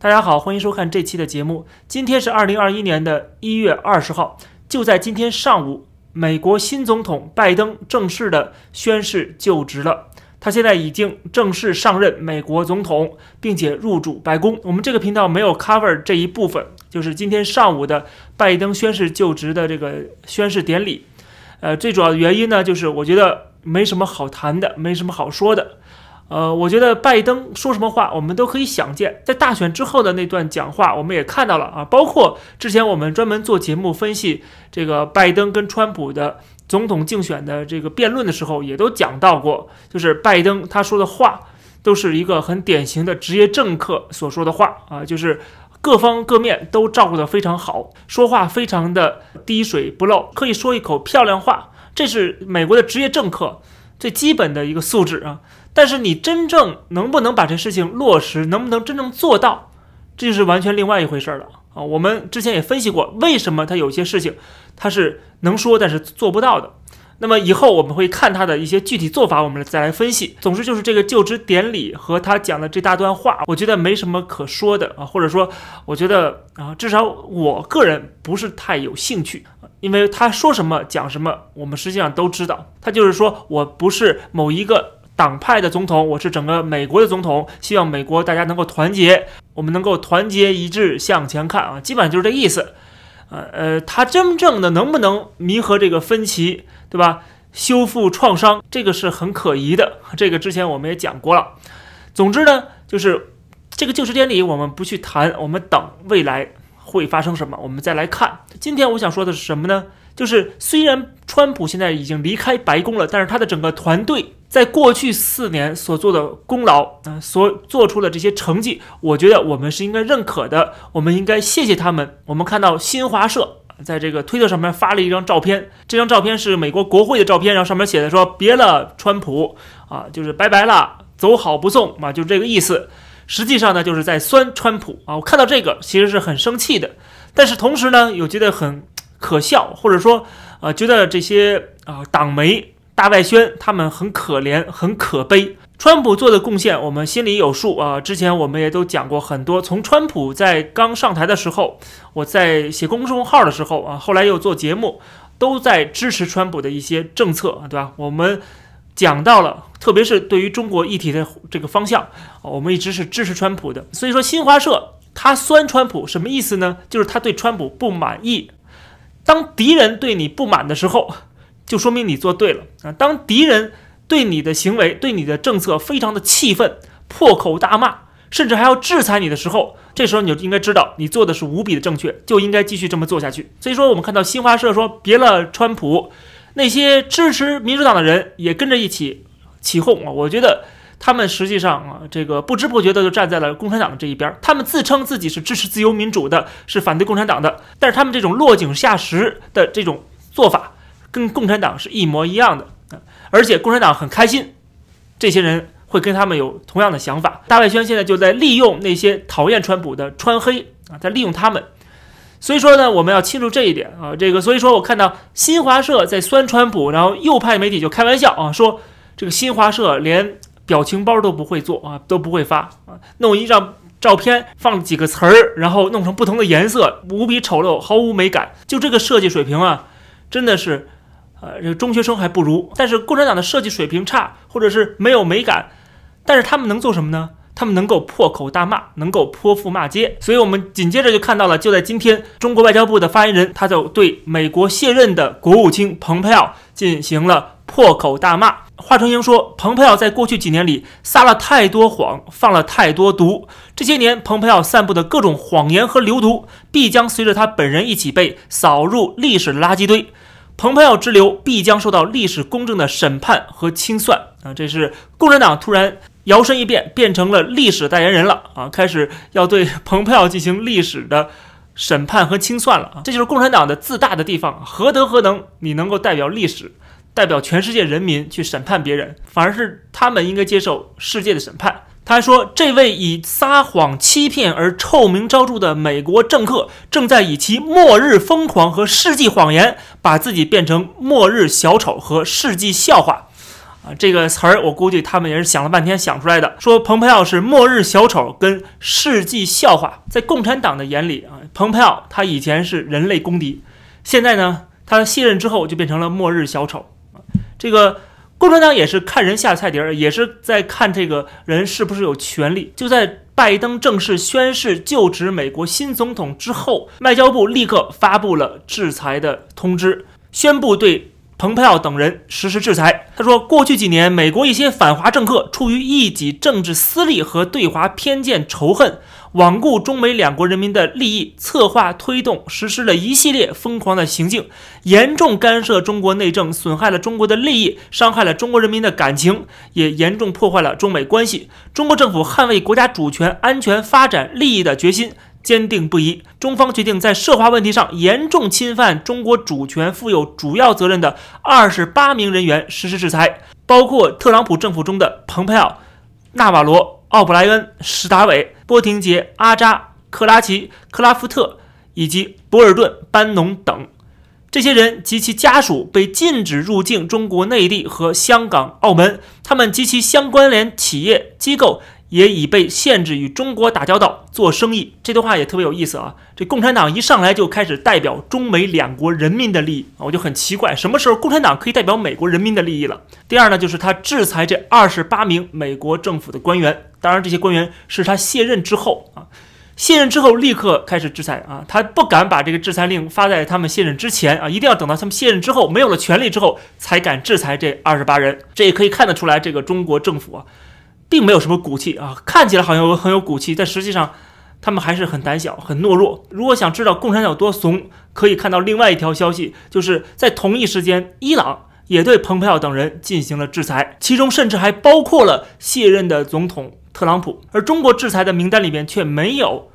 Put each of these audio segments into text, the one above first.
大家好，欢迎收看这期的节目。今天是二零二一年的一月二十号，就在今天上午，美国新总统拜登正式的宣誓就职了。他现在已经正式上任美国总统，并且入主白宫。我们这个频道没有 cover 这一部分，就是今天上午的拜登宣誓就职的这个宣誓典礼。呃，最主要的原因呢，就是我觉得没什么好谈的，没什么好说的。呃，我觉得拜登说什么话，我们都可以想见。在大选之后的那段讲话，我们也看到了啊，包括之前我们专门做节目分析这个拜登跟川普的总统竞选的这个辩论的时候，也都讲到过，就是拜登他说的话都是一个很典型的职业政客所说的话啊，就是各方各面都照顾得非常好，说话非常的滴水不漏，可以说一口漂亮话，这是美国的职业政客最基本的一个素质啊。但是你真正能不能把这事情落实，能不能真正做到，这就是完全另外一回事了啊！我们之前也分析过，为什么他有些事情他是能说，但是做不到的。那么以后我们会看他的一些具体做法，我们再来分析。总之就是这个就职典礼和他讲的这大段话，我觉得没什么可说的啊，或者说我觉得啊，至少我个人不是太有兴趣，因为他说什么讲什么，我们实际上都知道，他就是说我不是某一个。党派的总统，我是整个美国的总统，希望美国大家能够团结，我们能够团结一致向前看啊，基本上就是这意思。呃呃，他真正的能不能弥合这个分歧，对吧？修复创伤，这个是很可疑的。这个之前我们也讲过了。总之呢，就是这个就职典礼我们不去谈，我们等未来会发生什么，我们再来看。今天我想说的是什么呢？就是虽然川普现在已经离开白宫了，但是他的整个团队。在过去四年所做的功劳啊，所做出的这些成绩，我觉得我们是应该认可的。我们应该谢谢他们。我们看到新华社在这个推特上面发了一张照片，这张照片是美国国会的照片，然后上面写的说：“别了，川普啊，就是拜拜了，走好不送啊，就是这个意思。”实际上呢，就是在酸川普啊。我看到这个其实是很生气的，但是同时呢，又觉得很可笑，或者说啊，觉得这些啊党媒。大外宣，他们很可怜，很可悲。川普做的贡献，我们心里有数啊。之前我们也都讲过很多。从川普在刚上台的时候，我在写公众号的时候啊，后来又做节目，都在支持川普的一些政策，对吧？我们讲到了，特别是对于中国议题的这个方向，我们一直是支持川普的。所以说，新华社他酸川普什么意思呢？就是他对川普不满意。当敌人对你不满的时候。就说明你做对了啊！当敌人对你的行为、对你的政策非常的气愤，破口大骂，甚至还要制裁你的时候，这时候你就应该知道你做的是无比的正确，就应该继续这么做下去。所以说，我们看到新华社说别了川普，那些支持民主党的人也跟着一起起哄啊！我觉得他们实际上啊，这个不知不觉的就站在了共产党的这一边。他们自称自己是支持自由民主的，是反对共产党的，但是他们这种落井下石的这种做法。跟共产党是一模一样的而且共产党很开心，这些人会跟他们有同样的想法。大外宣现在就在利用那些讨厌川普的川黑啊，在利用他们。所以说呢，我们要清楚这一点啊。这个，所以说我看到新华社在酸川普，然后右派媒体就开玩笑啊，说这个新华社连表情包都不会做啊，都不会发啊，弄一张照片放几个词儿，然后弄成不同的颜色，无比丑陋，毫无美感。就这个设计水平啊，真的是。呃，这个中学生还不如，但是共产党的设计水平差，或者是没有美感，但是他们能做什么呢？他们能够破口大骂，能够泼妇骂街。所以我们紧接着就看到了，就在今天，中国外交部的发言人他就对美国卸任的国务卿蓬佩奥进行了破口大骂。华春莹说，蓬佩奥在过去几年里撒了太多谎，放了太多毒，这些年蓬佩奥散布的各种谎言和流毒，必将随着他本人一起被扫入历史垃圾堆。蓬佩奥之流必将受到历史公正的审判和清算啊！这是共产党突然摇身一变，变成了历史代言人了啊！开始要对蓬佩奥进行历史的审判和清算了啊！这就是共产党的自大的地方，何德何能，你能够代表历史，代表全世界人民去审判别人？反而是他们应该接受世界的审判。他说：“这位以撒谎欺骗而臭名昭著的美国政客，正在以其末日疯狂和世纪谎言，把自己变成末日小丑和世纪笑话。”啊，这个词儿我估计他们也是想了半天想出来的。说蓬佩奥是末日小丑跟世纪笑话，在共产党的眼里啊，蓬佩奥他以前是人类公敌，现在呢，他卸任之后就变成了末日小丑。这个共产党也是看人下菜碟儿，也是在看这个人是不是有权利。就在拜登正式宣誓就职美国新总统之后，外交部立刻发布了制裁的通知，宣布对。蓬佩奥等人实施制裁。他说，过去几年，美国一些反华政客出于一己政治私利和对华偏见仇恨，罔顾中美两国人民的利益，策划推动实施了一系列疯狂的行径，严重干涉中国内政，损害了中国的利益，伤害了中国人民的感情，也严重破坏了中美关系。中国政府捍卫国家主权、安全、发展利益的决心。坚定不移，中方决定在涉华问题上严重侵犯中国主权、负有主要责任的二十八名人员实施制裁，包括特朗普政府中的蓬佩奥、纳瓦罗、奥布莱恩、史达伟、波廷杰、阿扎、克拉奇、克拉夫特以及博尔顿、班农等。这些人及其家属被禁止入境中国内地和香港、澳门，他们及其相关联企业机构。也已被限制与中国打交道、做生意。这段话也特别有意思啊！这共产党一上来就开始代表中美两国人民的利益啊，我就很奇怪，什么时候共产党可以代表美国人民的利益了？第二呢，就是他制裁这二十八名美国政府的官员，当然这些官员是他卸任之后啊，卸任之后立刻开始制裁啊，他不敢把这个制裁令发在他们卸任之前啊，一定要等到他们卸任之后没有了权力之后才敢制裁这二十八人。这也可以看得出来，这个中国政府啊。并没有什么骨气啊，看起来好像很有骨气，但实际上他们还是很胆小、很懦弱。如果想知道共产党有多怂，可以看到另外一条消息，就是在同一时间，伊朗也对蓬佩奥等人进行了制裁，其中甚至还包括了卸任的总统特朗普。而中国制裁的名单里面却没有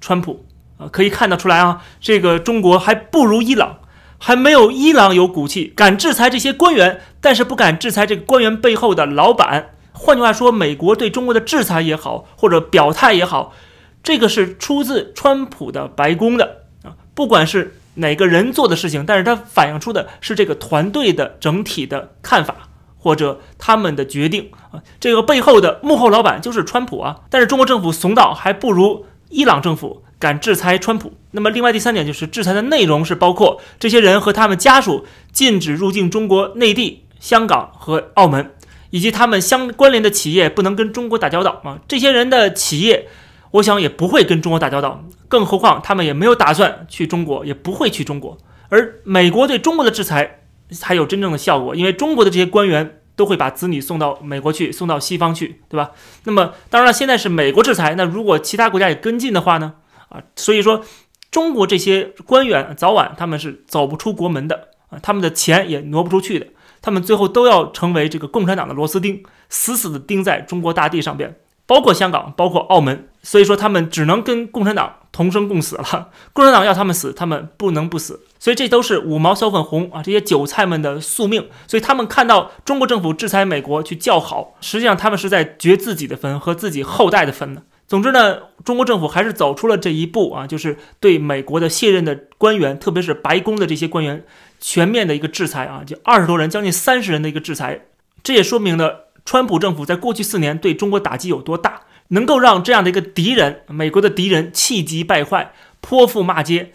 川普啊，可以看得出来啊，这个中国还不如伊朗，还没有伊朗有骨气，敢制裁这些官员，但是不敢制裁这个官员背后的老板。换句话说，美国对中国的制裁也好，或者表态也好，这个是出自川普的白宫的啊。不管是哪个人做的事情，但是它反映出的是这个团队的整体的看法或者他们的决定啊。这个背后的幕后老板就是川普啊。但是中国政府怂到还不如伊朗政府敢制裁川普。那么，另外第三点就是制裁的内容是包括这些人和他们家属禁止入境中国内地、香港和澳门。以及他们相关联的企业不能跟中国打交道啊，这些人的企业，我想也不会跟中国打交道，更何况他们也没有打算去中国，也不会去中国。而美国对中国的制裁才有真正的效果，因为中国的这些官员都会把子女送到美国去，送到西方去，对吧？那么当然了，现在是美国制裁，那如果其他国家也跟进的话呢？啊，所以说中国这些官员早晚他们是走不出国门的啊，他们的钱也挪不出去的。他们最后都要成为这个共产党的螺丝钉，死死地钉在中国大地上边，包括香港，包括澳门。所以说，他们只能跟共产党同生共死了。共产党要他们死，他们不能不死。所以这都是五毛小粉红啊，这些韭菜们的宿命。所以他们看到中国政府制裁美国去叫好，实际上他们是在掘自己的坟和自己后代的坟呢。总之呢，中国政府还是走出了这一步啊，就是对美国的卸任的官员，特别是白宫的这些官员。全面的一个制裁啊，就二十多人，将近三十人的一个制裁，这也说明了川普政府在过去四年对中国打击有多大，能够让这样的一个敌人，美国的敌人气急败坏，泼妇骂街，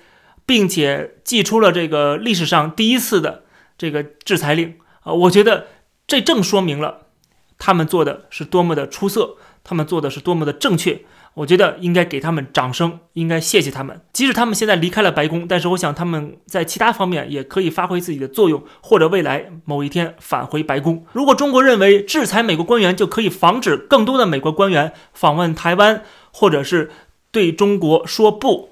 并且祭出了这个历史上第一次的这个制裁令啊，我觉得这正说明了他们做的是多么的出色，他们做的是多么的正确。我觉得应该给他们掌声，应该谢谢他们。即使他们现在离开了白宫，但是我想他们在其他方面也可以发挥自己的作用，或者未来某一天返回白宫。如果中国认为制裁美国官员就可以防止更多的美国官员访问台湾，或者是对中国说不，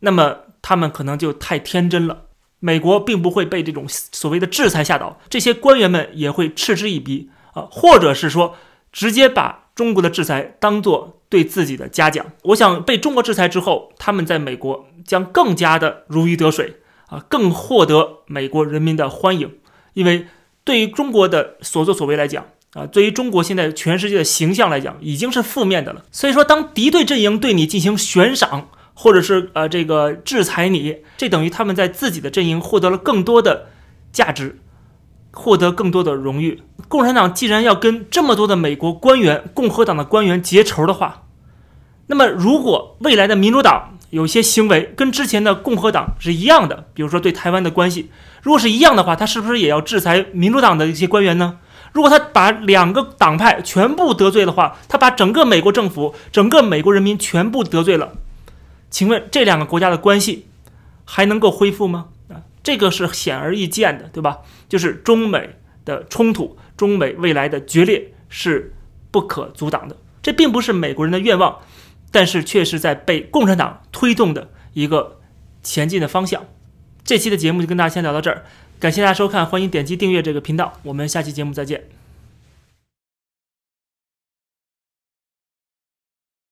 那么他们可能就太天真了。美国并不会被这种所谓的制裁吓倒，这些官员们也会嗤之以鼻啊，或者是说直接把。中国的制裁当做对自己的嘉奖，我想被中国制裁之后，他们在美国将更加的如鱼得水啊，更获得美国人民的欢迎。因为对于中国的所作所为来讲啊，对于中国现在全世界的形象来讲，已经是负面的了。所以说，当敌对阵营对你进行悬赏，或者是呃这个制裁你，这等于他们在自己的阵营获得了更多的价值，获得更多的荣誉。共产党既然要跟这么多的美国官员、共和党的官员结仇的话，那么如果未来的民主党有些行为跟之前的共和党是一样的，比如说对台湾的关系，如果是一样的话，他是不是也要制裁民主党的一些官员呢？如果他把两个党派全部得罪的话，他把整个美国政府、整个美国人民全部得罪了，请问这两个国家的关系还能够恢复吗？啊，这个是显而易见的，对吧？就是中美的冲突，中美未来的决裂是不可阻挡的。这并不是美国人的愿望，但是却是在被共产党推动的一个前进的方向。这期的节目就跟大家先聊到这儿。感谢大家收看，欢迎点击订阅这个频道，我们下期节目再见。